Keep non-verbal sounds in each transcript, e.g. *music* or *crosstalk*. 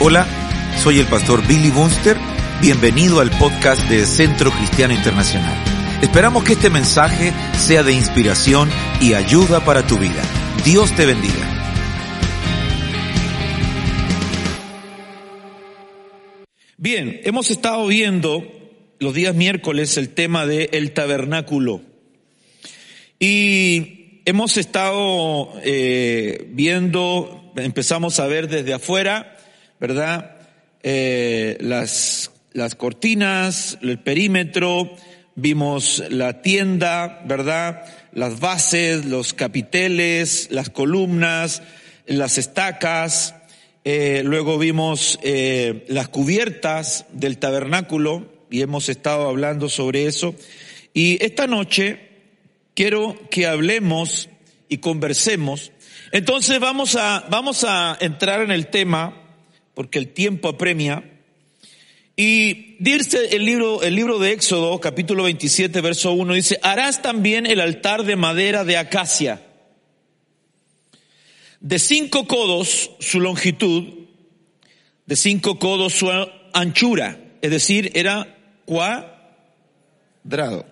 Hola, soy el pastor Billy Bunster. Bienvenido al podcast de Centro Cristiano Internacional. Esperamos que este mensaje sea de inspiración y ayuda para tu vida. Dios te bendiga. Bien, hemos estado viendo los días miércoles el tema de el tabernáculo. Y hemos estado eh, viendo, empezamos a ver desde afuera, ¿verdad? Eh, las, las cortinas, el perímetro, vimos la tienda, ¿verdad? Las bases, los capiteles, las columnas, las estacas, eh, luego vimos eh, las cubiertas del tabernáculo y hemos estado hablando sobre eso. Y esta noche quiero que hablemos y conversemos. Entonces vamos a, vamos a entrar en el tema porque el tiempo apremia. Y dice el libro, el libro de Éxodo, capítulo 27, verso 1, dice, harás también el altar de madera de acacia, de cinco codos su longitud, de cinco codos su anchura, es decir, era cuadrado.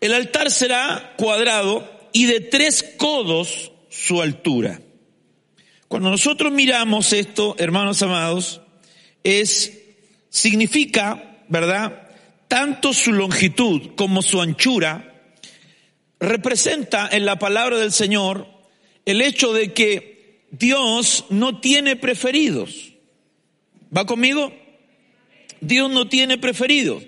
El altar será cuadrado y de tres codos su altura. Cuando nosotros miramos esto, hermanos amados, es, significa, ¿verdad? Tanto su longitud como su anchura representa en la palabra del Señor el hecho de que Dios no tiene preferidos. ¿Va conmigo? Dios no tiene preferidos.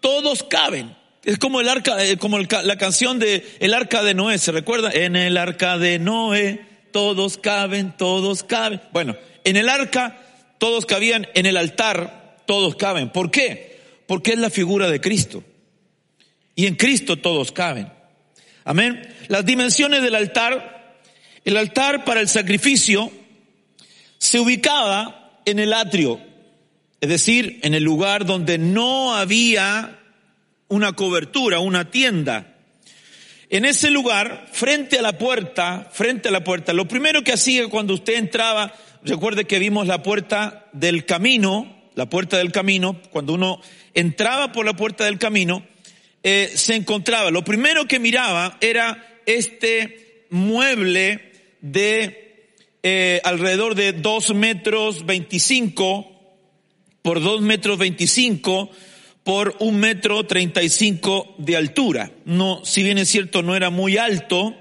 Todos caben. Es como el arca, eh, como la canción de El arca de Noé, ¿se recuerda? En el arca de Noé todos caben, todos caben. Bueno, en el arca todos cabían, en el altar todos caben. ¿Por qué? Porque es la figura de Cristo. Y en Cristo todos caben. Amén. Las dimensiones del altar, el altar para el sacrificio se ubicaba en el atrio, es decir, en el lugar donde no había una cobertura, una tienda. En ese lugar, frente a la puerta, frente a la puerta, lo primero que hacía cuando usted entraba, recuerde que vimos la puerta del camino, la puerta del camino, cuando uno entraba por la puerta del camino, eh, se encontraba, lo primero que miraba era este mueble de eh, alrededor de dos metros veinticinco por dos metros veinticinco por un metro treinta y cinco de altura. No, si bien es cierto, no era muy alto,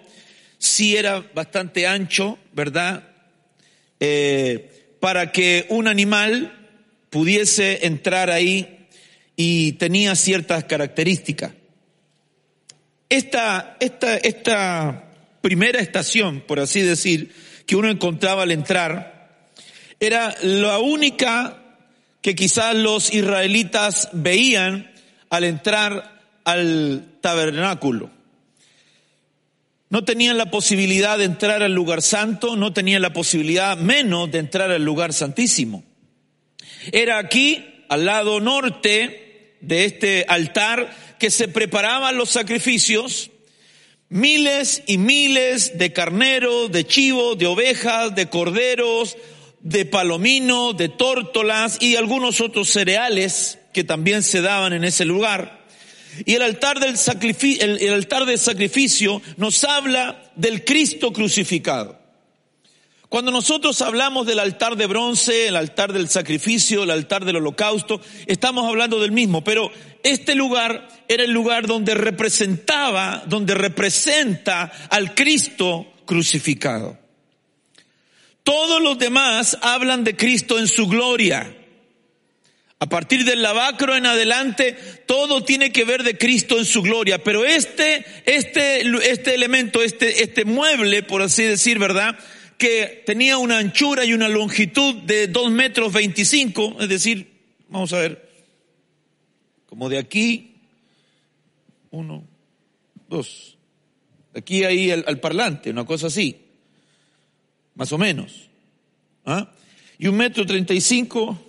sí era bastante ancho, ¿verdad? Eh, para que un animal pudiese entrar ahí y tenía ciertas características. Esta, esta, esta primera estación, por así decir, que uno encontraba al entrar, era la única que quizás los israelitas veían al entrar al tabernáculo. No tenían la posibilidad de entrar al lugar santo, no tenían la posibilidad menos de entrar al lugar santísimo. Era aquí, al lado norte de este altar, que se preparaban los sacrificios, miles y miles de carneros, de chivos, de ovejas, de corderos, de palomino, de tórtolas y algunos otros cereales que también se daban en ese lugar. Y el altar del sacrificio, el, altar del sacrificio nos habla del Cristo crucificado. Cuando nosotros hablamos del altar de bronce, el altar del sacrificio, el altar del holocausto, estamos hablando del mismo, pero este lugar era el lugar donde representaba, donde representa al Cristo crucificado. Todos los demás hablan de Cristo en su gloria. A partir del lavacro en adelante, todo tiene que ver de Cristo en su gloria. Pero este, este, este elemento, este, este mueble, por así decir, ¿verdad? que tenía una anchura y una longitud de 2 metros 25, es decir, vamos a ver, como de aquí, uno, dos, de aquí ahí al, parlante, una cosa así, más o menos. ¿ah? Y un metro treinta y cinco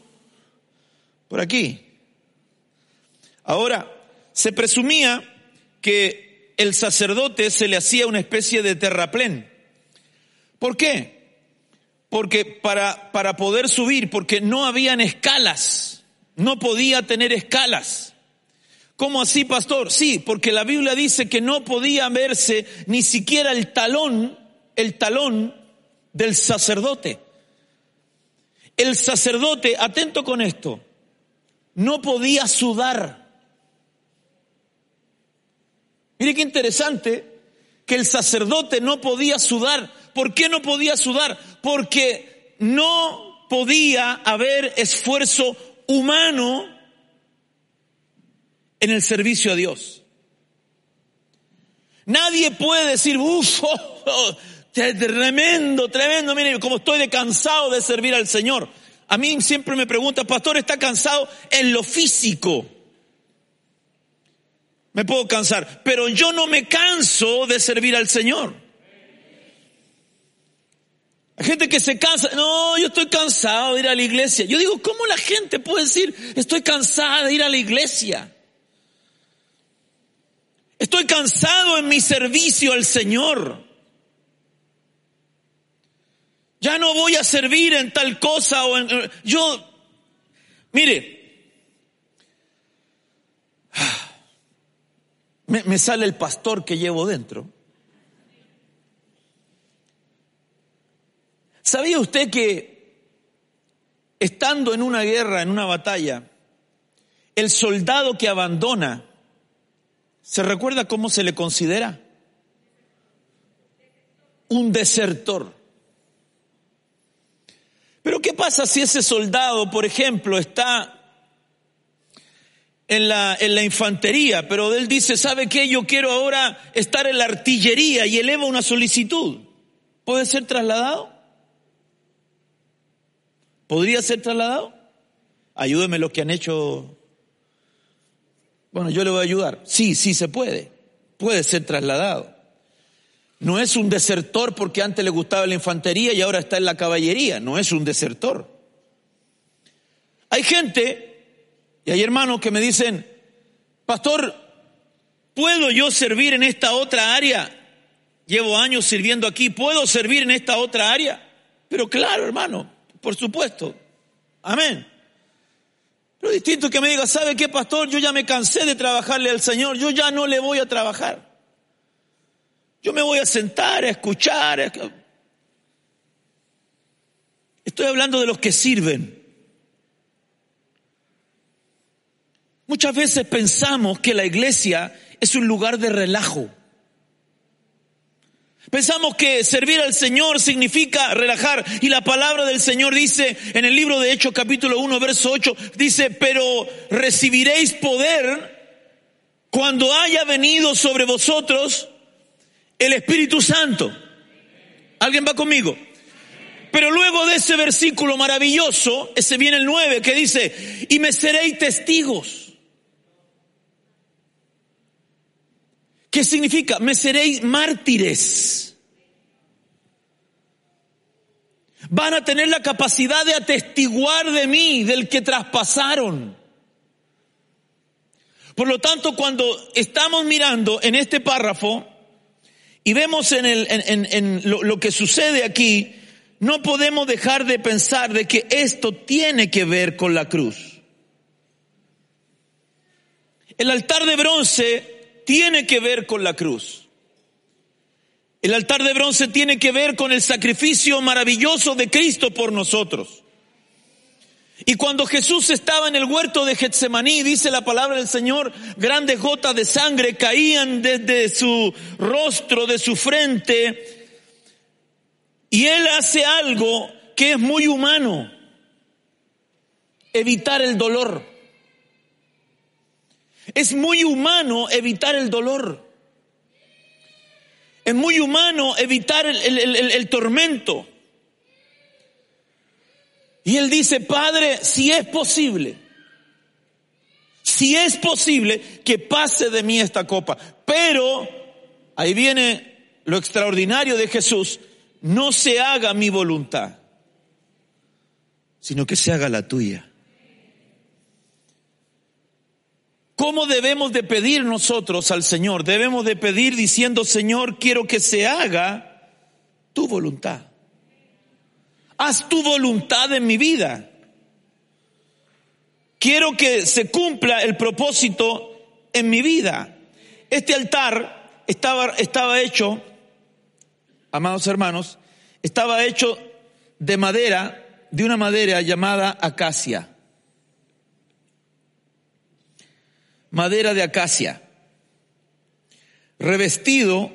por aquí. Ahora, se presumía que el sacerdote se le hacía una especie de terraplén. ¿Por qué? Porque para, para poder subir, porque no habían escalas, no podía tener escalas. ¿Cómo así, pastor? Sí, porque la Biblia dice que no podía verse ni siquiera el talón, el talón del sacerdote. El sacerdote, atento con esto, no podía sudar. Mire qué interesante que el sacerdote no podía sudar. ¿Por qué no podía sudar? Porque no podía haber esfuerzo humano en el servicio a Dios. Nadie puede decir, uff, *laughs* oh, oh, tremendo, tremendo, mire, como estoy cansado de servir al Señor. A mí siempre me pregunta, pastor, ¿está cansado en lo físico? Me puedo cansar, pero yo no me canso de servir al Señor. Hay gente que se cansa, no, yo estoy cansado de ir a la iglesia. Yo digo, ¿cómo la gente puede decir, estoy cansada de ir a la iglesia? Estoy cansado en mi servicio al Señor. Ya no voy a servir en tal cosa o en... Yo, mire, *sighs* me, me sale el pastor que llevo dentro. ¿Sabía usted que estando en una guerra, en una batalla, el soldado que abandona ¿Se recuerda cómo se le considera? Un desertor. Pero ¿qué pasa si ese soldado, por ejemplo, está en la, infantería, pero él dice, ¿sabe qué? Yo quiero ahora estar en la artillería y eleva una solicitud. ¿Puede ser trasladado? ¿Podría ser trasladado? Ayúdeme los que han hecho bueno, yo le voy a ayudar. Sí, sí se puede. Puede ser trasladado. No es un desertor porque antes le gustaba la infantería y ahora está en la caballería. No es un desertor. Hay gente y hay hermanos que me dicen, pastor, ¿puedo yo servir en esta otra área? Llevo años sirviendo aquí, ¿puedo servir en esta otra área? Pero claro, hermano, por supuesto. Amén. Pero distinto que me diga, ¿sabe qué, pastor? Yo ya me cansé de trabajarle al Señor, yo ya no le voy a trabajar. Yo me voy a sentar, a escuchar. Estoy hablando de los que sirven. Muchas veces pensamos que la iglesia es un lugar de relajo. Pensamos que servir al Señor significa relajar y la palabra del Señor dice en el libro de Hechos capítulo 1 verso 8 dice, pero recibiréis poder cuando haya venido sobre vosotros el Espíritu Santo. ¿Alguien va conmigo? Pero luego de ese versículo maravilloso, ese viene el 9 que dice, y me seréis testigos. ¿Qué significa? Me seréis mártires. Van a tener la capacidad de atestiguar de mí, del que traspasaron. Por lo tanto, cuando estamos mirando en este párrafo y vemos en, el, en, lo, lo que sucede aquí, no podemos dejar de pensar de que esto tiene que ver con la cruz. El altar de bronce tiene que ver con la cruz. El altar de bronce tiene que ver con el sacrificio maravilloso de Cristo por nosotros. Y cuando Jesús estaba en el huerto de Getsemaní, dice la palabra del Señor, grandes gotas de sangre caían desde su rostro, de su frente, y Él hace algo que es muy humano, evitar el dolor. Es muy humano evitar el dolor. Es muy humano evitar el, tormento. Y él dice, Padre, si es posible, si es posible que pase de mí esta copa, pero ahí viene lo extraordinario de Jesús, no se haga mi voluntad, sino que se haga la tuya. ¿Cómo debemos de pedir nosotros al Señor? Debemos de pedir diciendo, Señor, quiero que se haga tu voluntad. Haz tu voluntad en mi vida. Quiero que se cumpla el propósito en mi vida. Este altar estaba, estaba hecho, amados hermanos, estaba hecho de madera, de una madera llamada acacia. Madera de acacia, revestido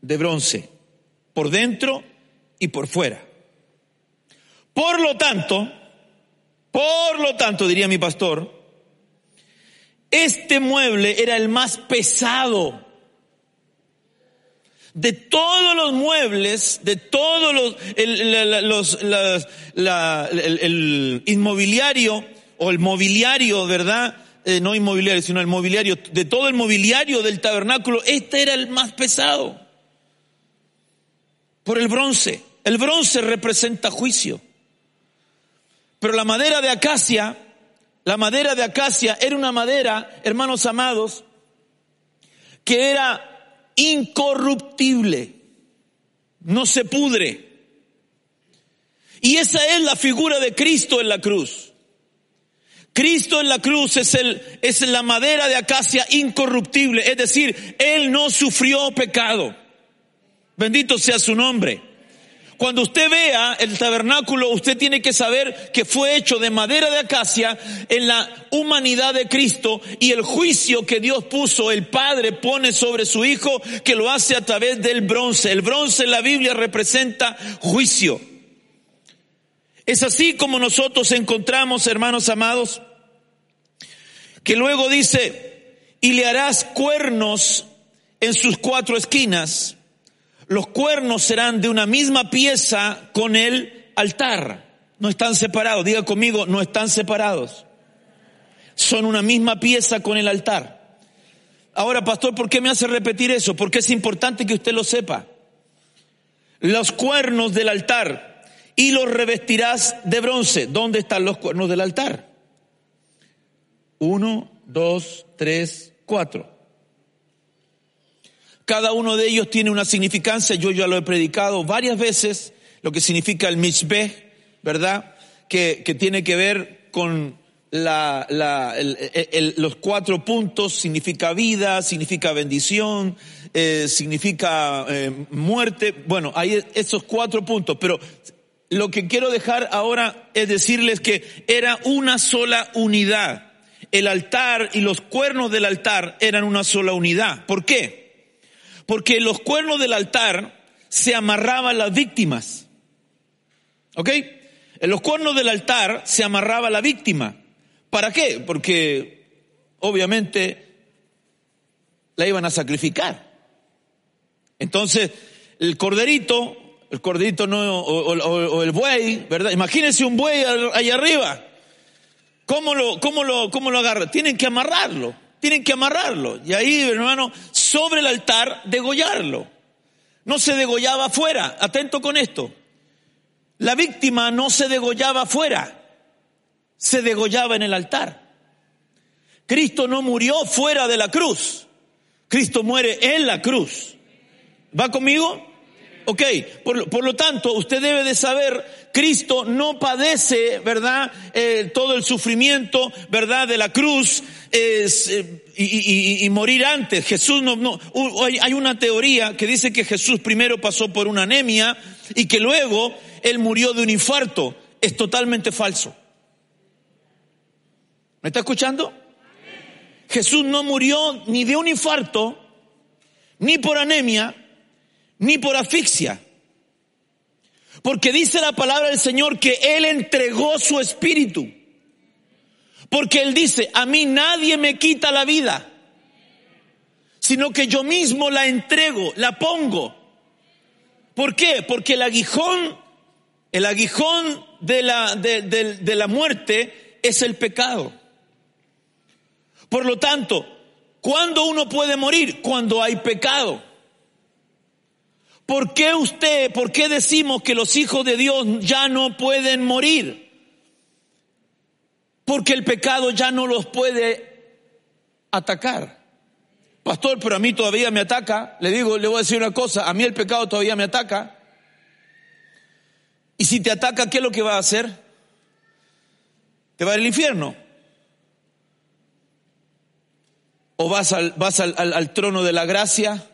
de bronce, por dentro y por fuera. Por lo tanto, por lo tanto, diría mi pastor, este mueble era el más pesado de todos los muebles, de todos los, el, inmobiliario o el mobiliario, ¿verdad? Eh, no inmobiliario, sino el mobiliario, de todo el mobiliario del tabernáculo, este era el más pesado. Por el bronce. El bronce representa juicio. Pero la madera de acacia, la madera de acacia era una madera, hermanos amados, que era incorruptible, no se pudre. Y esa es la figura de Cristo en la cruz. Cristo en la cruz es, el, es la madera de acacia incorruptible, es decir, Él no sufrió pecado. Bendito sea su nombre. Cuando usted vea el tabernáculo, usted tiene que saber que fue hecho de madera de acacia en la humanidad de Cristo y el juicio que Dios puso, el Padre pone sobre su Hijo, que lo hace a través del bronce. El bronce en la Biblia representa juicio. Es así como nosotros encontramos, hermanos amados, que luego dice, y le harás cuernos en sus cuatro esquinas los cuernos serán de una misma pieza con el altar. No están separados, diga conmigo, no están separados. Son una misma pieza con el altar. Ahora, pastor, ¿por qué me hace repetir eso? Porque es importante que usted lo sepa. Los cuernos del altar y los revestirás de bronce. ¿Dónde están los cuernos del altar? Uno, dos, tres, cuatro. Cada uno de ellos tiene una significancia, yo ya lo he predicado varias veces, lo que significa el mishbeh, ¿verdad? Que, que tiene que ver con la, la, el, los cuatro puntos, significa vida, significa bendición, eh, significa eh, muerte. Bueno, hay esos cuatro puntos, pero lo que quiero dejar ahora es decirles que era una sola unidad. El altar y los cuernos del altar eran una sola unidad. ¿Por qué? Porque los cuernos del altar se amarraban las víctimas. ¿Ok? En los cuernos del altar se amarraba la víctima. ¿Para qué? Porque obviamente la iban a sacrificar. Entonces, el corderito, el corderito no, o, el buey, ¿verdad? Imagínense un buey allá arriba. ¿Cómo lo, cómo lo, cómo lo agarra? Tienen que amarrarlo. Tienen que amarrarlo. Y ahí, hermano, sobre el altar, degollarlo. No se degollaba afuera. Atento con esto. La víctima no se degollaba afuera. Se degollaba en el altar. Cristo no murió fuera de la cruz. Cristo muere en la cruz. ¿Va conmigo? Ok, por, por, lo tanto, usted debe de saber, Cristo no padece, ¿verdad? Eh, todo el sufrimiento, ¿verdad? De la cruz es, eh, y, y, morir antes. Jesús no, no, hay una teoría que dice que Jesús primero pasó por una anemia y que luego él murió de un infarto. Es totalmente falso. ¿Me está escuchando? Jesús no murió ni de un infarto, ni por anemia, ni por asfixia. Porque dice la palabra del Señor que Él entregó su espíritu. Porque Él dice, a mí nadie me quita la vida, sino que yo mismo la entrego, la pongo. ¿Por qué? Porque el aguijón, el aguijón de la, de, la muerte es el pecado. Por lo tanto, ¿cuándo uno puede morir? Cuando hay pecado. ¿Por qué usted, por qué decimos que los hijos de Dios ya no pueden morir? Porque el pecado ya no los puede atacar. Pastor, pero a mí todavía me ataca. Le digo, le voy a decir una cosa, a mí el pecado todavía me ataca. Y si te ataca, ¿qué es lo que va a hacer? Te va al infierno. O vas al, vas al, al trono de la gracia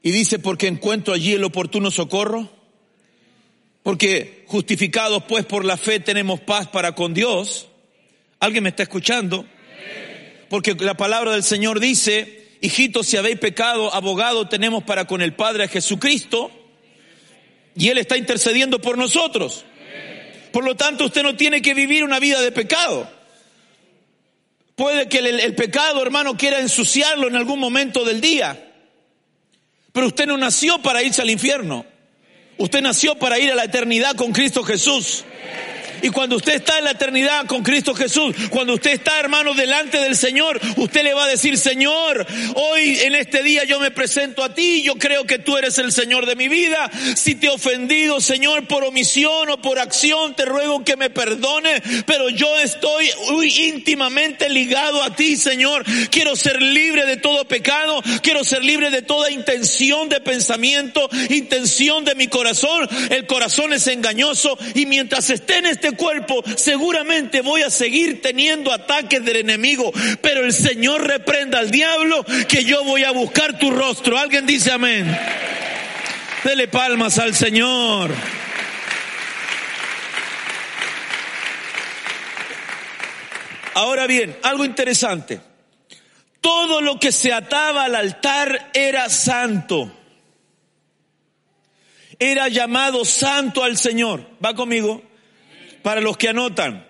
y dice, porque encuentro allí el oportuno socorro. Porque justificados pues por la fe tenemos paz para con Dios. ¿Alguien me está escuchando? Porque la palabra del Señor dice, hijitos, si habéis pecado, abogado tenemos para con el Padre a Jesucristo. Y Él está intercediendo por nosotros. Por lo tanto, usted no tiene que vivir una vida de pecado. Puede que el, el pecado, hermano, quiera ensuciarlo en algún momento del día. Pero usted no nació para irse al infierno. Usted nació para ir a la eternidad con Cristo Jesús. Y cuando usted está en la eternidad con Cristo Jesús, cuando usted está, hermano, delante del Señor, usted le va a decir, Señor, hoy en este día yo me presento a ti, yo creo que tú eres el Señor de mi vida. Si te he ofendido, Señor, por omisión o por acción, te ruego que me perdone, pero yo estoy íntimamente ligado a ti, Señor. Quiero ser libre de todo pecado, quiero ser libre de toda intención de pensamiento, intención de mi corazón. El corazón es engañoso y mientras esté en este cuerpo, seguramente voy a seguir teniendo ataques del enemigo, pero el Señor reprenda al diablo que yo voy a buscar tu rostro. Alguien dice amén. Dele palmas al Señor. Ahora bien, algo interesante. Todo lo que se ataba al altar era santo. Era llamado santo al Señor. ¿Va conmigo? Para los que anotan.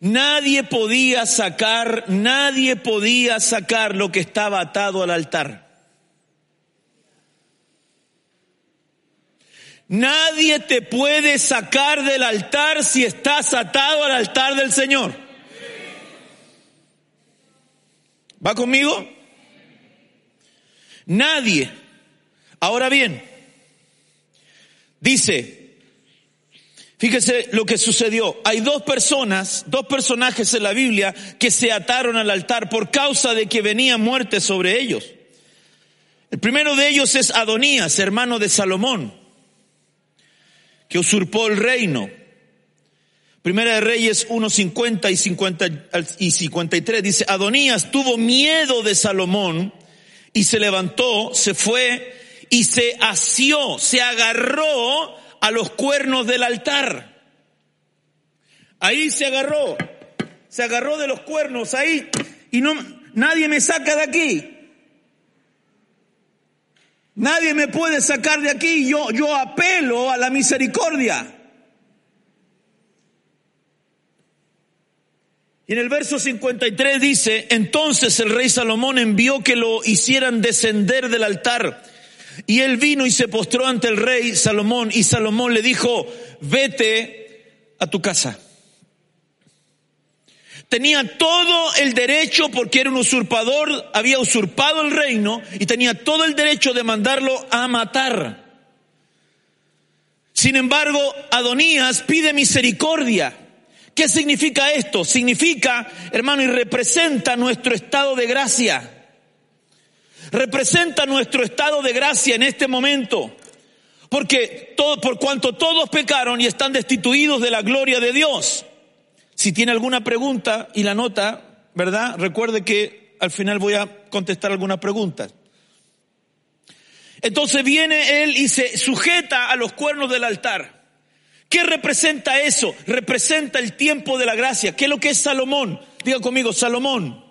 Nadie podía sacar, nadie podía sacar lo que estaba atado al altar. Nadie te puede sacar del altar si estás atado al altar del Señor. ¿Va conmigo? Nadie. Ahora bien, dice, Fíjese lo que sucedió. Hay dos personas, dos personajes en la Biblia que se ataron al altar por causa de que venía muerte sobre ellos. El primero de ellos es Adonías, hermano de Salomón, que usurpó el reino. Primera de Reyes 1.50 y 50 y 53 dice, Adonías tuvo miedo de Salomón y se levantó, se fue y se asió, se agarró a los cuernos del altar. Ahí se agarró, se agarró de los cuernos ahí y no nadie me saca de aquí. Nadie me puede sacar de aquí. Yo yo apelo a la misericordia. Y en el verso 53 dice, entonces el rey Salomón envió que lo hicieran descender del altar y él vino y se postró ante el rey Salomón y Salomón le dijo, vete a tu casa. Tenía todo el derecho, porque era un usurpador, había usurpado el reino y tenía todo el derecho de mandarlo a matar. Sin embargo, Adonías pide misericordia. ¿Qué significa esto? Significa, hermano, y representa nuestro estado de gracia representa nuestro estado de gracia en este momento. Porque todo, por cuanto todos pecaron y están destituidos de la gloria de Dios. Si tiene alguna pregunta y la nota, ¿verdad? Recuerde que al final voy a contestar algunas preguntas. Entonces viene él y se sujeta a los cuernos del altar. ¿Qué representa eso? Representa el tiempo de la gracia. ¿Qué es lo que es Salomón? Diga conmigo, Salomón.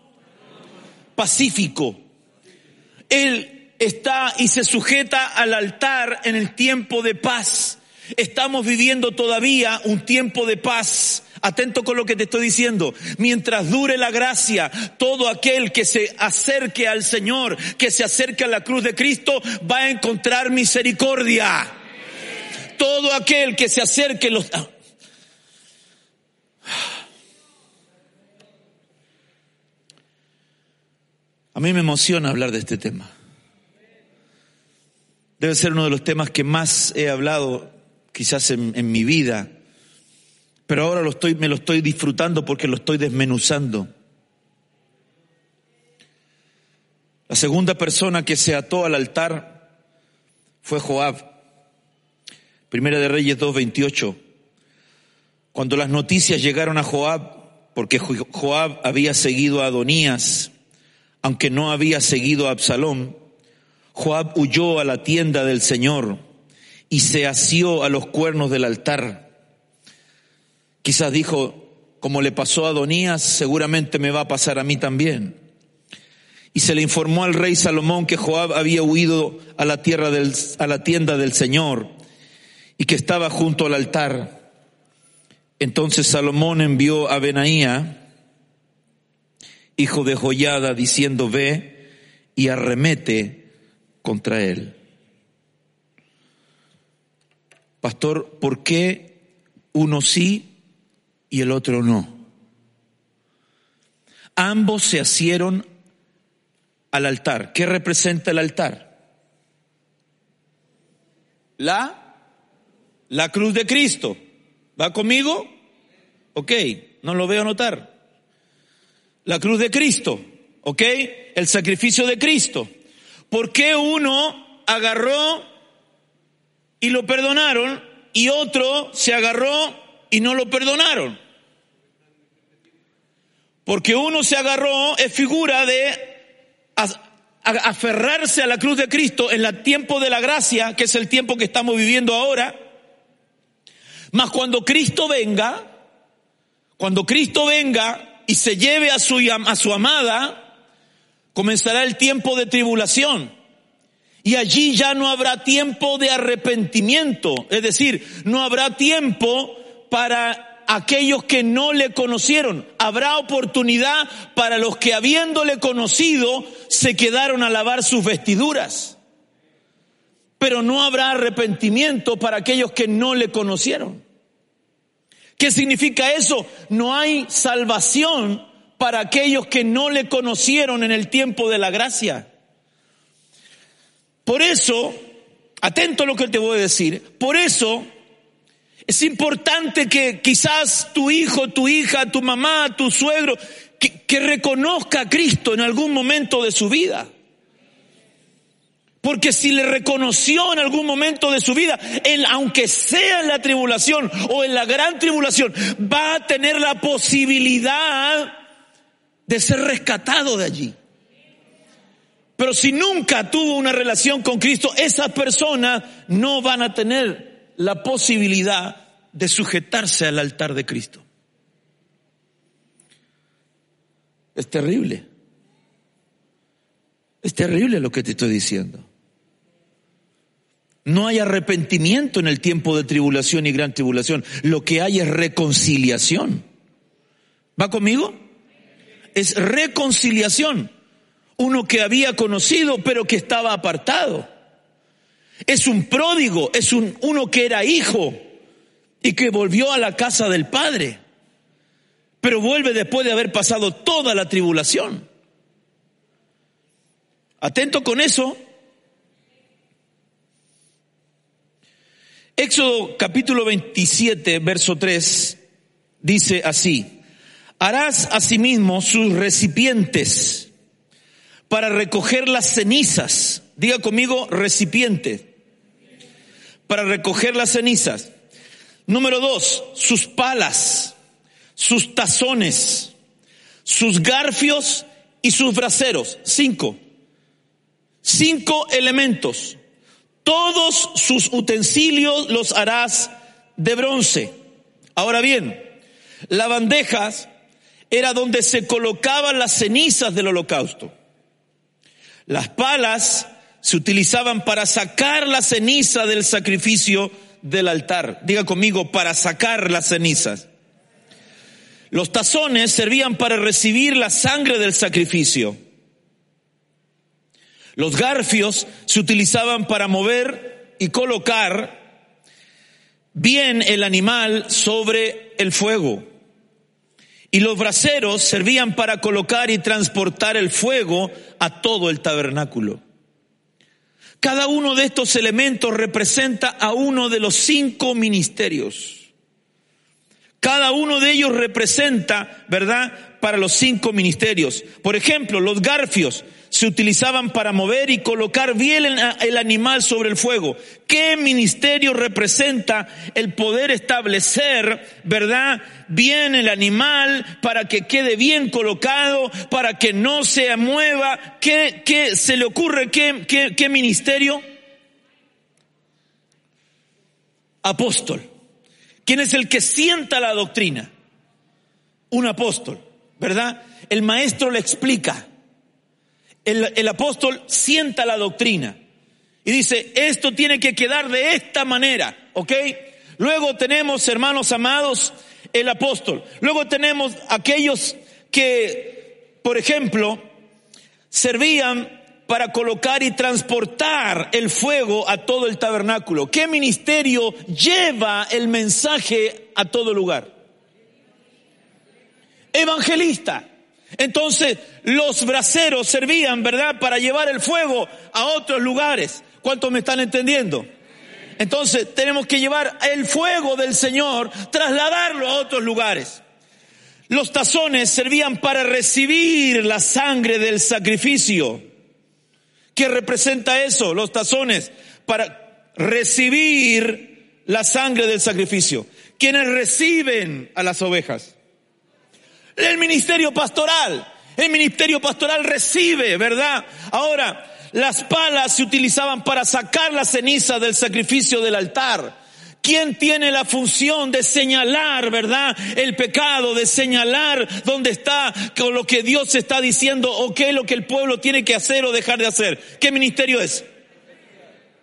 Pacífico, él está y se sujeta al altar en el tiempo de paz. Estamos viviendo todavía un tiempo de paz. Atento con lo que te estoy diciendo. Mientras dure la gracia, todo aquel que se acerque al Señor, que se acerque a la cruz de Cristo, va a encontrar misericordia. Todo aquel que se acerque, los, A mí me emociona hablar de este tema. Debe ser uno de los temas que más he hablado quizás en, mi vida, pero ahora lo estoy, me lo estoy disfrutando porque lo estoy desmenuzando. La segunda persona que se ató al altar fue Joab. Primera de Reyes 2.28. Cuando las noticias llegaron a Joab, porque Joab había seguido a Adonías, aunque no había seguido a Absalón, Joab huyó a la tienda del Señor y se asió a los cuernos del altar. Quizás dijo, como le pasó a Adonías, seguramente me va a pasar a mí también. Y se le informó al rey Salomón que Joab había huido a la tierra del, a la tienda del Señor y que estaba junto al altar. Entonces Salomón envió a Benaía, hijo de Joyada, diciendo, ve y arremete contra él. Pastor, ¿por qué uno sí y el otro no? Ambos se asieron al altar. ¿Qué representa el altar? La, la cruz de Cristo. ¿Va conmigo? Ok, no lo veo anotar la cruz de Cristo, ¿ok? El sacrificio de Cristo. ¿Por qué uno agarró y lo perdonaron y otro se agarró y no lo perdonaron? Porque uno se agarró es figura de aferrarse a la cruz de Cristo en el tiempo de la gracia, que es el tiempo que estamos viviendo ahora. Mas cuando Cristo venga, cuando Cristo venga, y se lleve a su, a su amada, comenzará el tiempo de tribulación. Y allí ya no habrá tiempo de arrepentimiento, es decir, no habrá tiempo para aquellos que no le conocieron. Habrá oportunidad para los que habiéndole conocido se quedaron a lavar sus vestiduras. Pero no habrá arrepentimiento para aquellos que no le conocieron. ¿Qué significa eso? No hay salvación para aquellos que no le conocieron en el tiempo de la gracia. Por eso, atento a lo que te voy a decir, por eso es importante que quizás tu hijo, tu hija, tu mamá, tu suegro, que, reconozca a Cristo en algún momento de su vida. Porque si le reconoció en algún momento de su vida, aunque sea en la tribulación o en la gran tribulación, va a tener la posibilidad de ser rescatado de allí. Pero si nunca tuvo una relación con Cristo, esas personas no van a tener la posibilidad de sujetarse al altar de Cristo. Es terrible. Es terrible lo que te estoy diciendo. No hay arrepentimiento en el tiempo de tribulación y gran tribulación. Lo que hay es reconciliación. ¿Va conmigo? Es reconciliación. Uno que había conocido pero que estaba apartado. Es un pródigo, es un, uno que era hijo y que volvió a la casa del padre. Pero vuelve después de haber pasado toda la tribulación. Atento con eso, Éxodo capítulo 27, verso 3, dice así, harás asimismo sus recipientes para recoger las cenizas. Diga conmigo, recipiente. Para recoger las cenizas. Número dos, sus palas, sus tazones, sus garfios y sus braseros. Cinco. Cinco elementos todos sus utensilios los harás de bronce. Ahora bien, la bandeja era donde se colocaban las cenizas del holocausto. Las palas se utilizaban para sacar la ceniza del sacrificio del altar. Diga conmigo, para sacar las cenizas. Los tazones servían para recibir la sangre del sacrificio. Los garfios se utilizaban para mover y colocar bien el animal sobre el fuego. Y los braseros servían para colocar y transportar el fuego a todo el tabernáculo. Cada uno de estos elementos representa a uno de los cinco ministerios. Cada uno de ellos representa, ¿verdad?, para los cinco ministerios. Por ejemplo, los garfios se utilizaban para mover y colocar bien el animal sobre el fuego. ¿Qué ministerio representa el poder establecer, verdad, bien el animal para que quede bien colocado, para que no se mueva? ¿Qué, se le ocurre? ¿Qué, qué, qué ministerio? Apóstol. ¿Quién es el que sienta la doctrina? Un apóstol, ¿verdad? El maestro le explica el, apóstol sienta la doctrina y dice, esto tiene que quedar de esta manera, ¿ok? Luego tenemos, hermanos amados, el apóstol. Luego tenemos aquellos que, por ejemplo, servían para colocar y transportar el fuego a todo el tabernáculo. ¿Qué ministerio lleva el mensaje a todo lugar? Evangelista. Entonces los braceros servían, ¿verdad?, para llevar el fuego a otros lugares. ¿Cuántos me están entendiendo? Entonces tenemos que llevar el fuego del Señor, trasladarlo a otros lugares. Los tazones servían para recibir la sangre del sacrificio. ¿Qué representa eso? Los tazones para recibir la sangre del sacrificio. Quienes reciben a las ovejas. El ministerio pastoral. El ministerio pastoral recibe, ¿verdad? Ahora, las palas se utilizaban para sacar la ceniza del sacrificio del altar. ¿Quién tiene la función de señalar, verdad, el pecado, de señalar dónde está, con lo que Dios está diciendo o qué es lo que el pueblo tiene que hacer o dejar de hacer? ¿Qué ministerio es?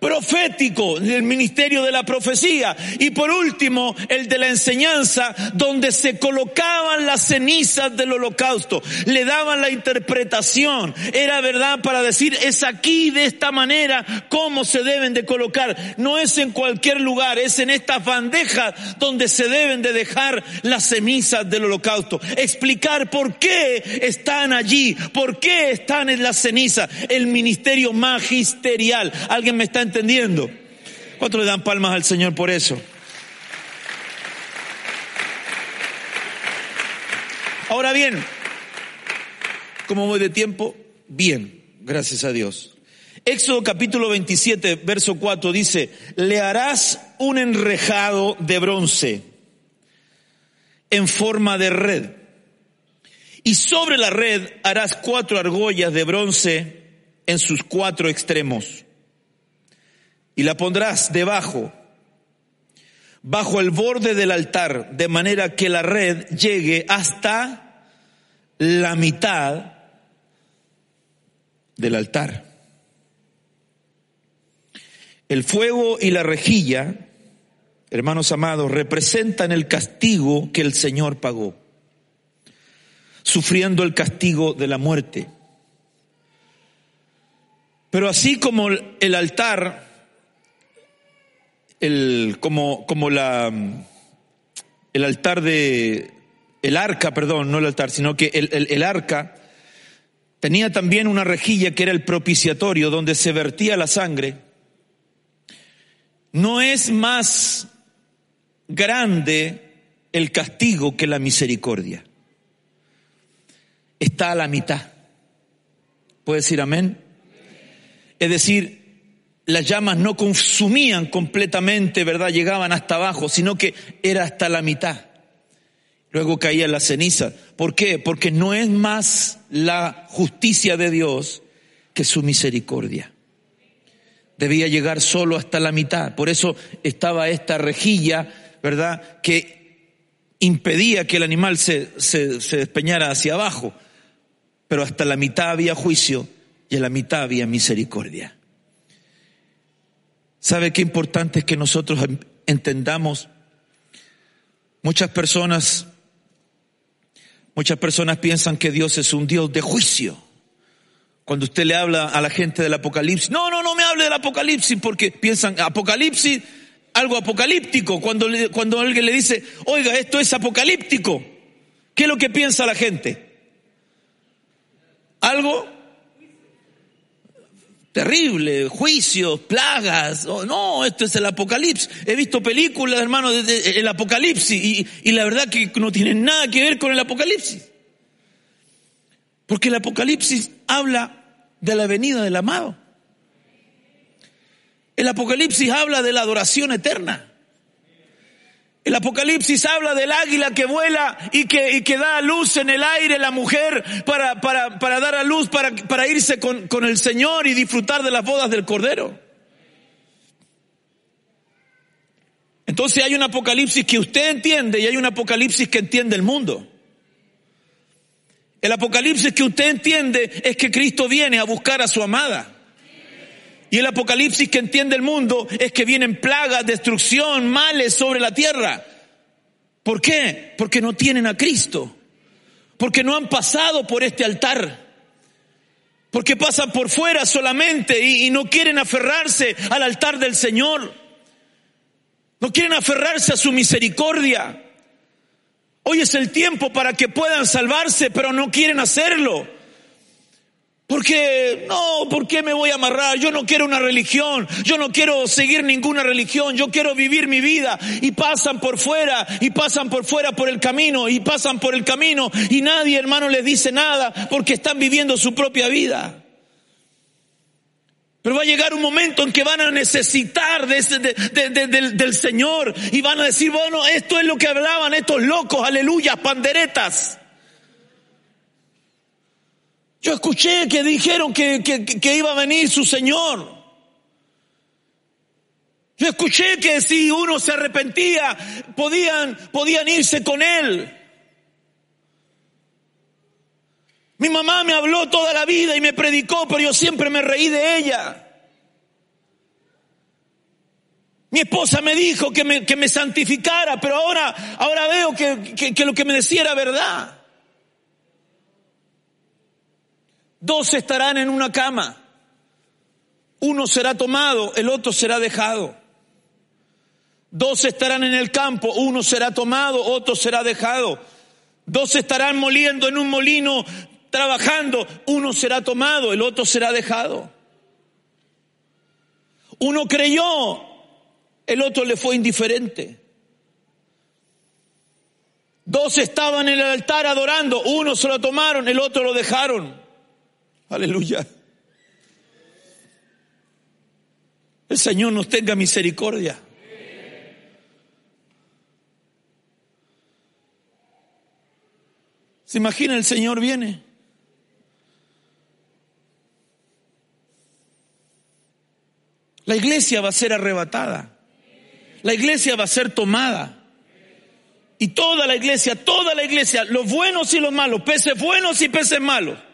Profético, el ministerio de la profecía. Y por último, el de la enseñanza, donde se colocaban las cenizas del holocausto, le daban la interpretación. Era verdad para decir, es aquí de esta manera cómo se deben de colocar. No es en cualquier lugar, es en estas bandejas donde se deben de dejar las cenizas del holocausto. Explicar por qué están allí, por qué están en las cenizas. El ministerio magisterial. ¿Alguien me está entendiendo? Entendiendo? ¿Cuántos le dan palmas al Señor por eso? Ahora bien, ¿cómo voy de tiempo? Bien, gracias a Dios. Éxodo capítulo 27, verso 4 dice, le harás un enrejado de bronce en forma de red. Y sobre la red harás cuatro argollas de bronce en sus cuatro extremos y la pondrás debajo, bajo el borde del altar, de manera que la red llegue hasta la mitad del altar. El fuego y la rejilla, hermanos amados, representan el castigo que el Señor pagó, sufriendo el castigo de la muerte. Pero así como el altar el, como, como la, el altar de, el arca, perdón, no el altar, sino que el, el, el arca tenía también una rejilla que era el propiciatorio donde se vertía la sangre. No es más grande el castigo que la misericordia. Está a la mitad. ¿Puede decir amén? Es decir, las llamas no consumían completamente, ¿verdad? Llegaban hasta abajo, sino que era hasta la mitad. Luego caía la ceniza. ¿Por qué? Porque no es más la justicia de Dios que su misericordia. Debía llegar solo hasta la mitad. Por eso estaba esta rejilla, ¿verdad? Que impedía que el animal se, se, se despeñara hacia abajo. Pero hasta la mitad había juicio y en la mitad había misericordia. ¿Sabe qué importante es que nosotros entendamos? Muchas personas, muchas personas piensan que Dios es un Dios de juicio. Cuando usted le habla a la gente del Apocalipsis, no, no, no me hable del Apocalipsis porque piensan Apocalipsis, algo apocalíptico. Cuando, cuando alguien le dice, oiga, esto es apocalíptico, ¿qué ¿Qué es lo que piensa la gente? Algo terrible, juicios, plagas. Oh, no, esto es el apocalipsis. He visto películas, hermano, del apocalipsis y, y la verdad que no tienen nada que ver con el apocalipsis. Porque el apocalipsis habla de la venida del amado. El Apocalipsis habla de la adoración eterna. El Apocalipsis habla del águila que vuela y que, da a luz en el aire la mujer para, dar a luz, para, irse con el Señor y disfrutar de las bodas del Cordero. Entonces hay un Apocalipsis que usted entiende y hay un Apocalipsis que entiende el mundo. El Apocalipsis que usted entiende es que Cristo viene a buscar a su amada. Y el apocalipsis que entiende el mundo es que vienen plagas, destrucción, males sobre la tierra. ¿Por qué? Porque no tienen a Cristo. Porque no han pasado por este altar. Porque pasan por fuera solamente y, y no quieren aferrarse al altar del Señor. No quieren aferrarse a su misericordia. Hoy es el tiempo para que puedan salvarse, pero no quieren hacerlo. Porque, no, ¿por qué me voy a amarrar? Yo no quiero una religión, yo no quiero seguir ninguna religión, yo quiero vivir mi vida. Y pasan por fuera, y pasan por fuera por el camino, y pasan por el camino, y nadie, hermano, les dice nada, porque están viviendo su propia vida. Pero va a llegar un momento en que van a necesitar de del, del Señor y van a decir, bueno, esto es lo que hablaban estos locos, aleluya, panderetas. Yo escuché que dijeron que, que, iba a venir su Señor. Yo escuché que si uno se arrepentía, podían, podían irse con Él. Mi mamá me habló toda la vida y me predicó, pero yo siempre me reí de ella. Mi esposa me dijo que me, que me santificara, pero ahora, ahora veo que, que lo que me decía era verdad. Dos estarán en una cama. Uno será tomado, el otro será dejado. Dos estarán en el campo, uno será tomado, otro será dejado. Dos estarán moliendo en un molino, trabajando, uno será tomado, el otro será dejado. Uno creyó, el otro le fue indiferente. Dos estaban en el altar adorando, uno se lo tomaron, el otro lo dejaron. Aleluya. El Señor nos tenga misericordia. ¿Se imagina el Señor viene? La iglesia va a ser arrebatada. La iglesia va a ser tomada. Y toda la iglesia, toda la iglesia, los buenos y los malos, peces buenos y peces malos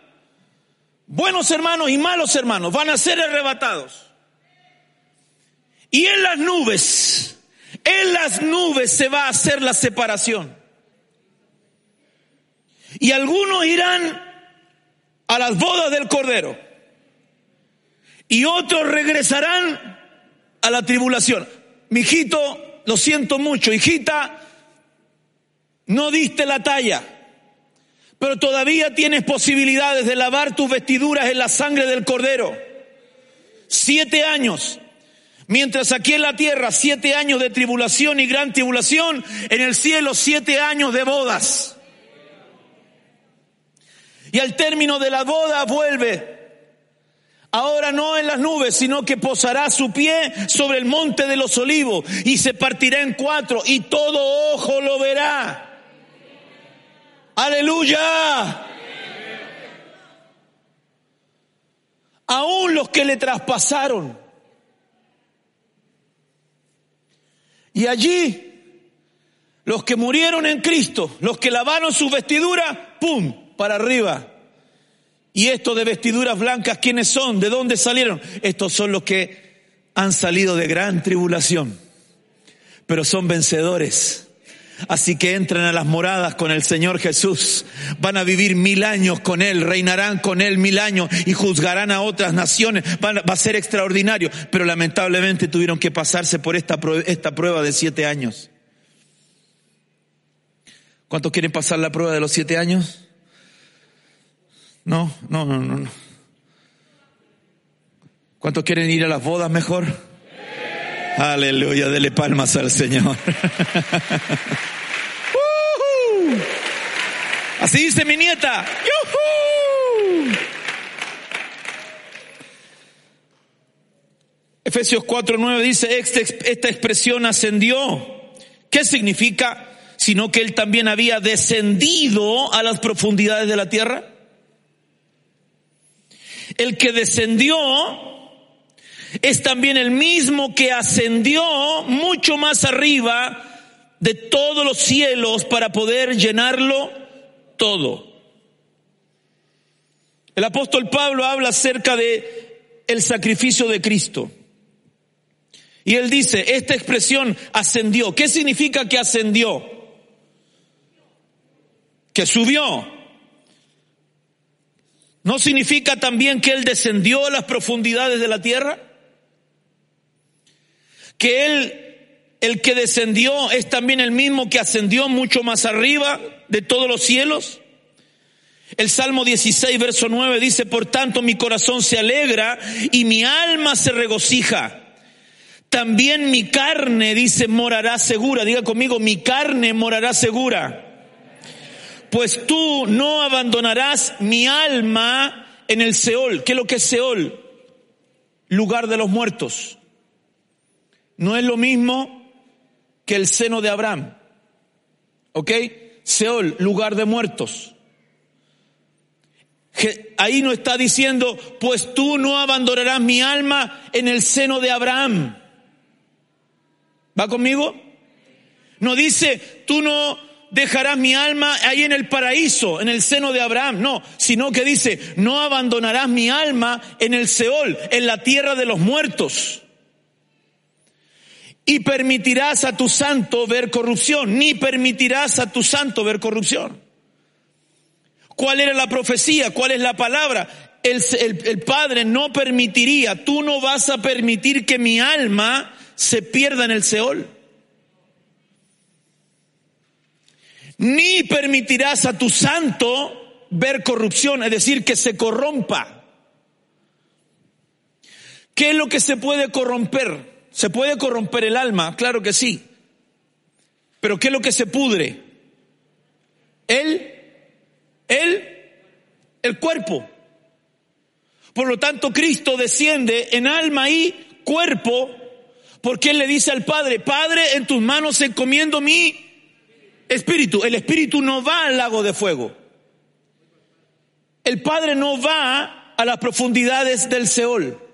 buenos hermanos y malos hermanos van a ser arrebatados. Y en las nubes, en las nubes se va a hacer la separación. Y algunos irán a las bodas del Cordero. Y otros regresarán a la tribulación. Mi hijito, lo siento mucho, hijita, no diste la talla pero todavía tienes posibilidades de lavar tus vestiduras en la sangre del cordero. Siete años. Mientras aquí en la tierra siete años de tribulación y gran tribulación, en el cielo siete años de bodas. Y al término de la boda vuelve. Ahora no en las nubes, sino que posará su pie sobre el monte de los olivos y se partirá en cuatro y todo ojo lo verá. Aleluya. Aún los que le traspasaron. Y allí, los que murieron en Cristo, los que lavaron sus vestiduras, ¡pum!, para arriba. Y estos de vestiduras blancas, ¿quiénes son? ¿De dónde salieron? Estos son los que han salido de gran tribulación, pero son vencedores Así que entran a las moradas con el Señor Jesús. Van a vivir mil años con Él, reinarán con Él mil años y juzgarán a otras naciones. va a ser extraordinario. Pero lamentablemente tuvieron que pasarse por esta, esta prueba de siete años. ¿Cuántos quieren pasar la prueba de los siete años? No, no, no. no. ¿Cuántos quieren ir a las bodas mejor? Aleluya, dele palmas al Señor. Así dice mi nieta. Efesios 4:9 dice, esta expresión ascendió. ¿Qué significa? Sino que él también había descendido a las profundidades de la tierra. El que descendió es también el mismo que ascendió mucho más arriba de todos los cielos para poder llenarlo todo. El apóstol Pablo habla acerca de el sacrificio de Cristo. Y él dice, esta expresión ascendió. ¿Qué significa que ascendió? Que subió. ¿No significa también que él descendió a las profundidades de la tierra? Que Él, el que descendió, es también el mismo que ascendió mucho más arriba de todos los cielos. El Salmo 16, verso 9 dice, por tanto mi corazón se alegra y mi alma se regocija. También mi carne, dice, morará segura. Diga conmigo, mi carne morará segura. Pues tú no abandonarás mi alma en el Seol. ¿Qué es lo que es Seol? Lugar de los muertos no es lo mismo que el seno de Abraham. ¿Ok? Seol, lugar de muertos. Ahí no está diciendo, pues tú no abandonarás mi alma en el seno de Abraham. ¿Va conmigo? No dice, tú no dejarás mi alma ahí en el paraíso, en el seno de Abraham. No, sino que dice, no abandonarás mi alma en el Seol, en la tierra de los muertos y permitirás a tu santo ver corrupción, ni permitirás a tu santo ver corrupción. ¿Cuál era la profecía? ¿Cuál es la palabra? El, Padre no permitiría, tú no vas a permitir que mi alma se pierda en el Seol. Ni permitirás a tu santo ver corrupción, es decir, que se corrompa. ¿Qué es lo que se puede corromper? ¿Se puede corromper el alma? Claro que sí. Pero ¿qué es lo que se pudre? Él, él, el cuerpo. Por lo tanto, Cristo desciende en alma y cuerpo, porque Él le dice al Padre, Padre, en tus manos encomiendo mi espíritu. El espíritu no va al lago de fuego. El Padre no va a las profundidades del Seol.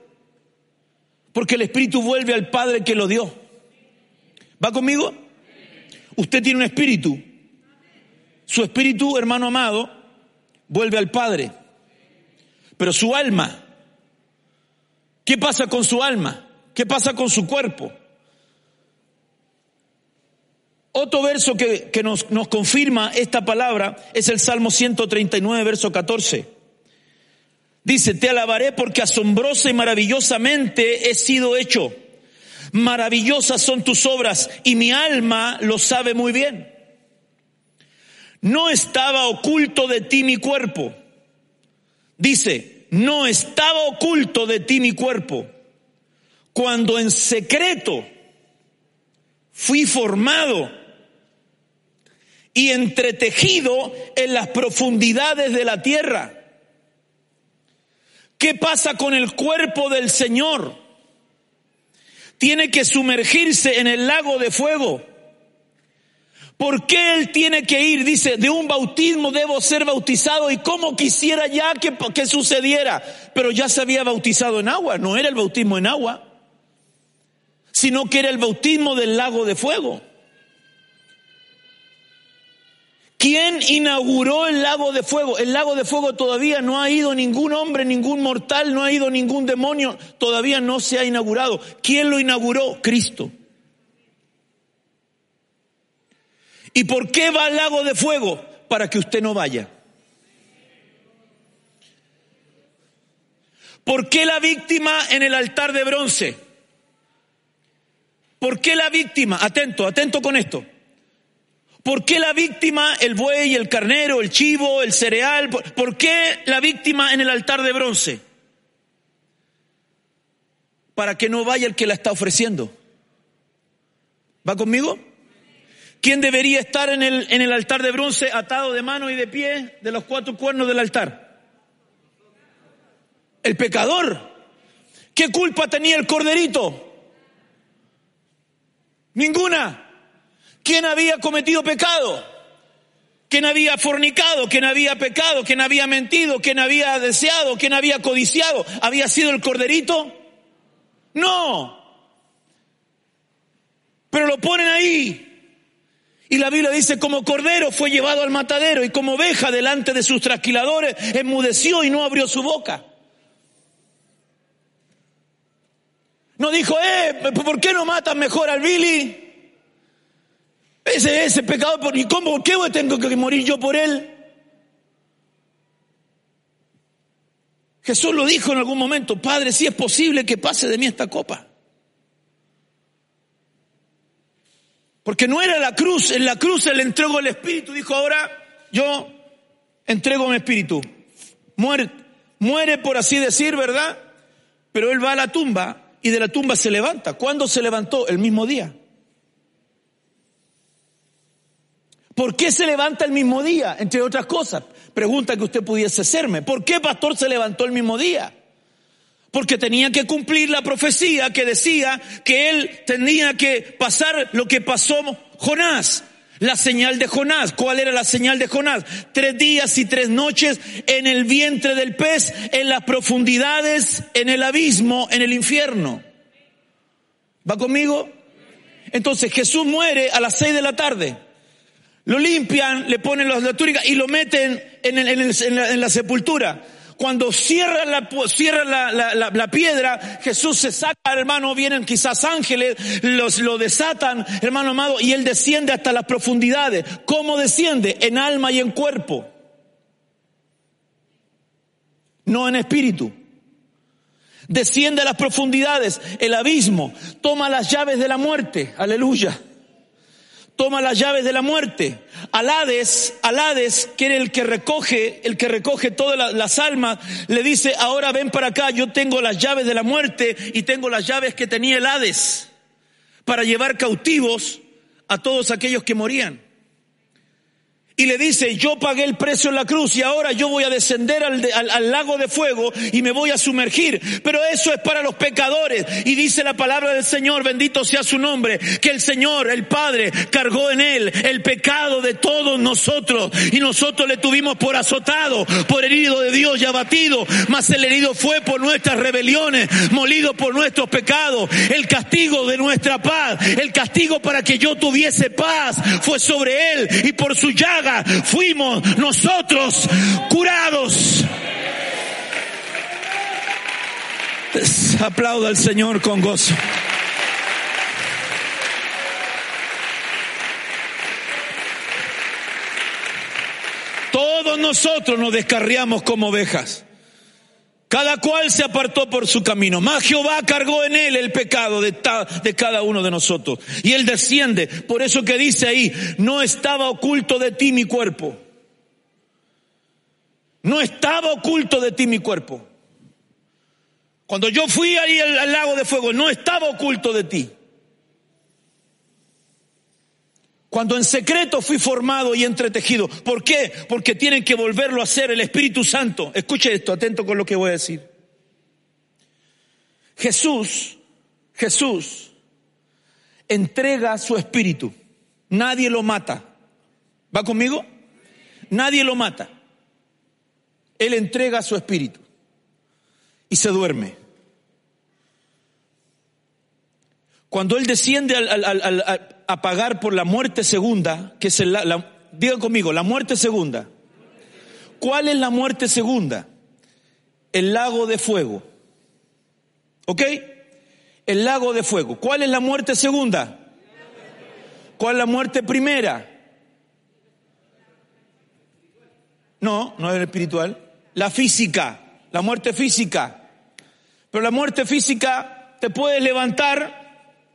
Porque el Espíritu vuelve al Padre que lo dio. ¿Va conmigo? Usted tiene un espíritu. Su espíritu, hermano amado, vuelve al Padre. Pero su alma, ¿qué pasa con su alma? ¿Qué pasa con su cuerpo? Otro verso que, que nos, nos confirma esta palabra es el Salmo 139, verso 14. Dice, te alabaré porque asombrosa y maravillosamente he sido hecho. Maravillosas son tus obras y mi alma lo sabe muy bien. No estaba oculto de ti mi cuerpo. Dice, no estaba oculto de ti mi cuerpo. Cuando en secreto fui formado y entretejido en las profundidades de la tierra. ¿Qué pasa con el cuerpo del Señor? Tiene que sumergirse en el lago de fuego. ¿Por qué Él tiene que ir? Dice, de un bautismo debo ser bautizado y como quisiera ya que, que sucediera. Pero ya se había bautizado en agua, no era el bautismo en agua, sino que era el bautismo del lago de fuego. ¿Quién inauguró el lago de fuego? El lago de fuego todavía no ha ido ningún hombre, ningún mortal, no ha ido ningún demonio, todavía no se ha inaugurado. ¿Quién lo inauguró? Cristo. ¿Y por qué va al lago de fuego? Para que usted no vaya. ¿Por qué la víctima en el altar de bronce? ¿Por qué la víctima? Atento, atento con esto. ¿Por qué la víctima, el buey, el carnero, el chivo, el cereal? ¿Por qué la víctima en el altar de bronce? Para que no vaya el que la está ofreciendo. ¿Va conmigo? ¿Quién debería estar en el, en el altar de bronce atado de mano y de pie de los cuatro cuernos del altar? El pecador. ¿Qué culpa tenía el corderito? Ninguna. ¿Quién había cometido pecado? ¿Quién había fornicado? ¿Quién había pecado? ¿Quién había mentido? ¿Quién había deseado? ¿Quién había codiciado? ¿Había sido el corderito? No. Pero lo ponen ahí. Y la Biblia dice, como cordero fue llevado al matadero y como oveja delante de sus trasquiladores, enmudeció y no abrió su boca. No dijo, eh, ¿por qué no matan mejor al Billy? Ese, ese pecador, ¿y cómo? ¿Por qué tengo que morir yo por él? Jesús lo dijo en algún momento, Padre, si es posible que pase de mí esta copa. Porque no era la cruz, en la cruz él entregó el Espíritu, dijo, ahora yo entrego mi Espíritu. Muere, muere por así decir, ¿verdad? Pero él va a la tumba y de la tumba se levanta. ¿Cuándo se levantó? El mismo día. ¿Por qué se levanta el mismo día? Entre otras cosas. Pregunta que usted pudiese hacerme. ¿Por qué pastor se levantó el mismo día? Porque tenía que cumplir la profecía que decía que él tenía que pasar lo que pasó Jonás. La señal de Jonás. ¿Cuál era la señal de Jonás? Tres días y tres noches en el vientre del pez, en las profundidades, en el abismo, en el infierno. ¿Va conmigo? Entonces Jesús muere a las seis de la tarde. Lo limpian, le ponen la túnica y lo meten en, la, sepultura. Cuando cierran, la, cierran la, piedra, Jesús se saca, hermano, vienen quizás ángeles, los, lo desatan, hermano amado, y él desciende hasta las profundidades. ¿Cómo desciende? En alma y en cuerpo. No en espíritu. Desciende a las profundidades, el abismo, toma las llaves de la muerte. Aleluya toma las llaves de la muerte. Alades, Alades, que era el que recoge, el que recoge todas las almas, le dice, ahora ven para acá, yo tengo las llaves de la muerte y tengo las llaves que tenía el Hades para llevar cautivos a todos aquellos que morían y le dice, yo pagué el precio en la cruz y ahora yo voy a descender al, lago de fuego y me voy a sumergir. Pero eso es para los pecadores. Y dice la palabra del Señor, bendito sea su nombre, que el Señor, el Padre, cargó en él el pecado de todos nosotros. Y nosotros le tuvimos por azotado, por herido de Dios y abatido. Mas el herido fue por nuestras rebeliones, molido por nuestros pecados. El castigo de nuestra paz, el castigo para que yo tuviese paz fue sobre él y por su llaga fuimos nosotros curados. Aplauda al Señor con gozo. Todos nosotros nos descarriamos como ovejas. Cada cual se apartó por su camino. Mas Jehová cargó en él el pecado de, de, cada uno de nosotros. Y él desciende. Por eso que dice ahí, no estaba oculto de ti mi cuerpo. No estaba oculto de ti mi cuerpo. Cuando yo fui ahí al lago de fuego, no estaba oculto de ti. Cuando en secreto fui formado y entretejido. ¿Por qué? Porque tienen que volverlo a hacer el Espíritu Santo. Escuche esto, atento con lo que voy a decir. Jesús, Jesús entrega su espíritu. Nadie lo mata. ¿Va conmigo? Nadie lo mata. Él entrega su espíritu y se duerme. Cuando Él desciende a pagar por la muerte segunda, que es la, digan conmigo, la muerte segunda. ¿Cuál es la muerte segunda? El lago de fuego. ¿Ok? El lago de fuego. ¿Cuál es la muerte segunda? ¿Cuál es la muerte primera? No, no es espiritual. La física, la muerte física. Pero la muerte física te puede levantar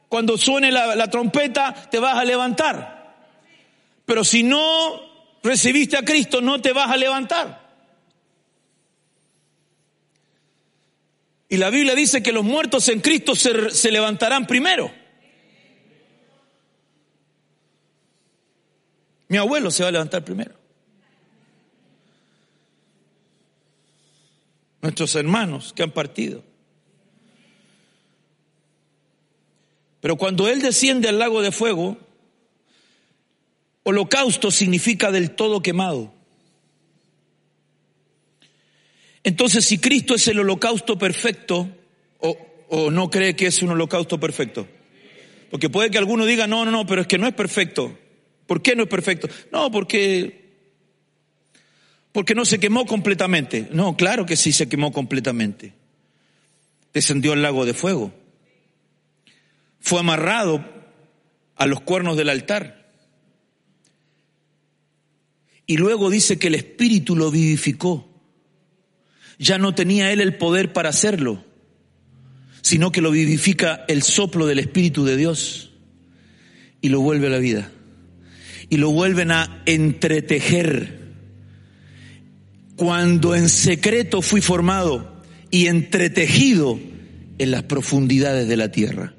cuando suene la, trompeta, te vas a levantar. Pero si no recibiste a Cristo, no te vas a levantar. Y la Biblia dice que los muertos en Cristo se, levantarán primero. Mi abuelo se va a levantar primero. Nuestros hermanos que han partido. Pero cuando Él desciende al lago de fuego, holocausto significa del todo quemado. Entonces, si Cristo es el holocausto perfecto, o, no cree que es un holocausto perfecto, porque puede que alguno diga, no, no, no, pero es que no es perfecto. ¿Por qué no es perfecto? No, porque, porque no se quemó completamente. No, claro que sí se quemó completamente. Descendió al lago de fuego fue amarrado a los cuernos del altar. Y luego dice que el Espíritu lo vivificó. Ya no tenía él el poder para hacerlo, sino que lo vivifica el soplo del Espíritu de Dios y lo vuelve a la vida. Y lo vuelven a entretejer. Cuando en secreto fui formado y entretejido en las profundidades de la tierra.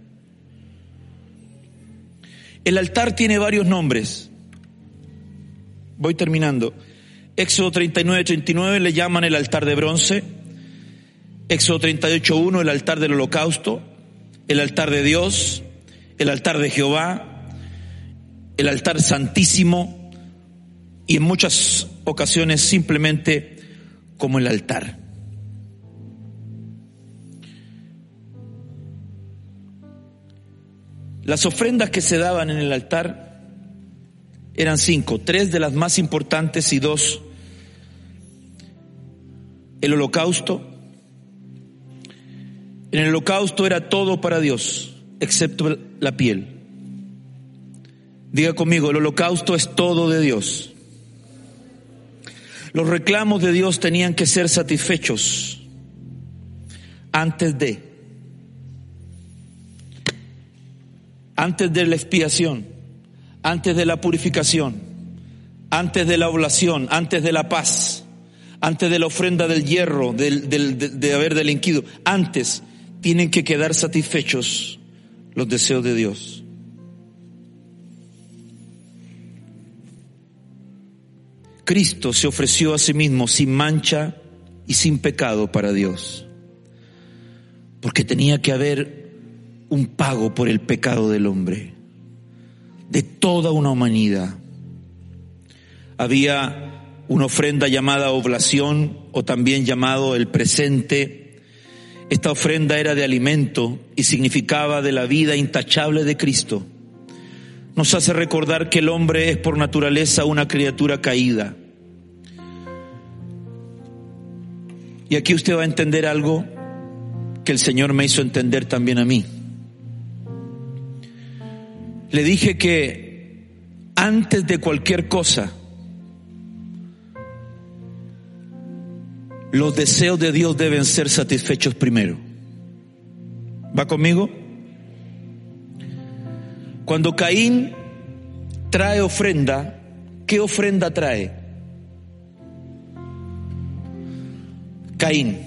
El altar tiene varios nombres. Voy terminando. Éxodo 39, 39 le llaman el altar de bronce. Éxodo 38, 1 el altar del holocausto. El altar de Dios. El altar de Jehová. El altar santísimo. Y en muchas ocasiones simplemente como el altar. Las ofrendas que se daban en el altar eran cinco, tres de las más importantes y dos el holocausto. En el holocausto era todo para Dios, excepto la piel. Diga conmigo, el holocausto es todo de Dios. Los reclamos de Dios tenían que ser satisfechos antes de. Antes de la expiación, antes de la purificación, antes de la oblación, antes de la paz, antes de la ofrenda del hierro, de, haber delinquido, antes tienen que quedar satisfechos los deseos de Dios. Cristo se ofreció a sí mismo sin mancha y sin pecado para Dios, porque tenía que haber un pago por el pecado del hombre, de toda una humanidad. Había una ofrenda llamada oblación o también llamado el presente. Esta ofrenda era de alimento y significaba de la vida intachable de Cristo. Nos hace recordar que el hombre es por naturaleza una criatura caída. Y aquí usted va a entender algo que el Señor me hizo entender también a mí. Le dije que antes de cualquier cosa, los deseos de Dios deben ser satisfechos primero. ¿Va conmigo? Cuando Caín trae ofrenda, ¿qué ofrenda trae? Caín.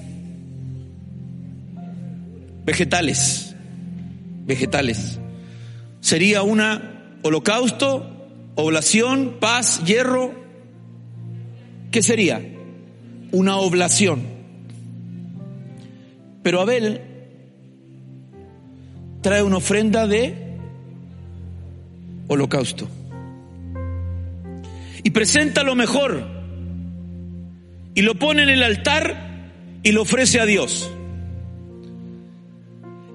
Vegetales. Vegetales sería una holocausto, oblación, paz, hierro. ¿Qué sería? Una oblación. Pero Abel trae una ofrenda de holocausto. Y presenta lo mejor. Y lo pone en el altar y lo ofrece a Dios.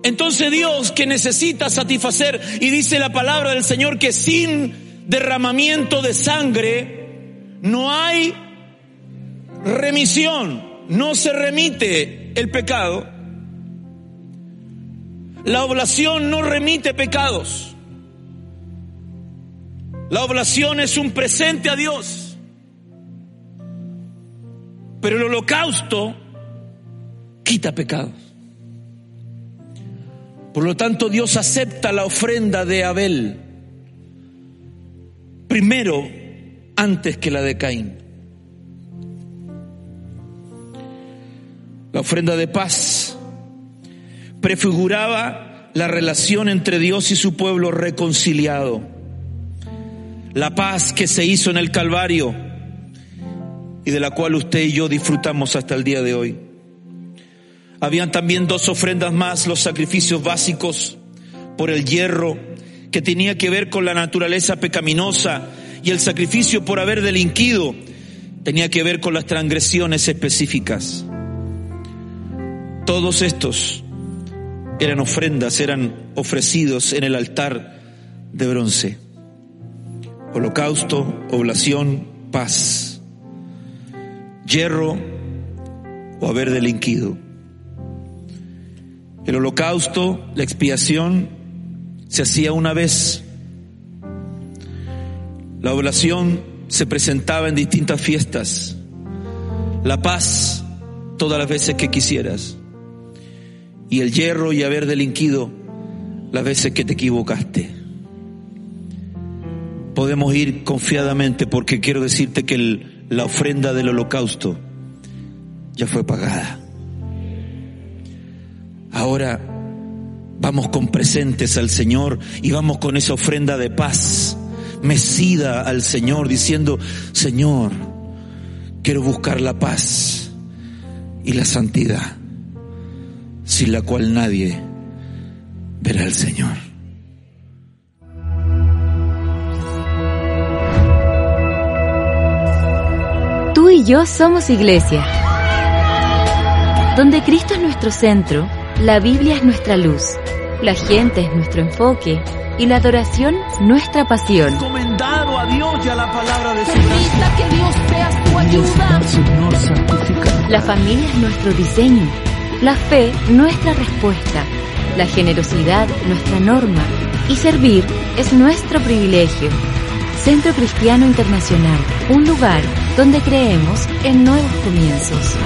Entonces Dios que necesita satisfacer, y dice la palabra del Señor que sin derramamiento de sangre no hay remisión, no se remite el pecado. La oblación no remite pecados. La oblación es un presente a Dios. Pero el holocausto quita pecados. Por lo tanto, Dios acepta la ofrenda de Abel. Primero, antes que la de Caín. La ofrenda de paz prefiguraba la relación entre Dios y su pueblo reconciliado. La paz que se hizo en el Calvario y de la cual usted y yo disfrutamos hasta el día de hoy. Habían también dos ofrendas más, los sacrificios básicos por el hierro, que tenía que ver con la naturaleza pecaminosa, y el sacrificio por haber delinquido tenía que ver con las transgresiones específicas. Todos estos eran ofrendas, eran ofrecidos en el altar de bronce. Holocausto, oblación, paz, hierro o haber delinquido. El holocausto, la expiación, se hacía una vez. La oblación se presentaba en distintas fiestas. La paz todas las veces que quisieras. Y el hierro y haber delinquido las veces que te equivocaste. Podemos ir confiadamente porque quiero decirte que la ofrenda del holocausto ya fue pagada. Ahora vamos con presentes al Señor y vamos con esa ofrenda de paz, mecida al Señor, diciendo, Señor, quiero buscar la paz y la santidad, sin la cual nadie verá al Señor. Tú y yo somos iglesia, donde Cristo es nuestro centro la Biblia es nuestra luz, la gente es nuestro enfoque y la adoración nuestra pasión. Encomendado a Dios y a la palabra de su Permita que Dios sea tu ayuda. Señor, santifica. La familia es nuestro diseño, la fe nuestra respuesta, la generosidad nuestra norma y servir es nuestro privilegio. Centro Cristiano Internacional, un lugar donde creemos en nuevos comienzos.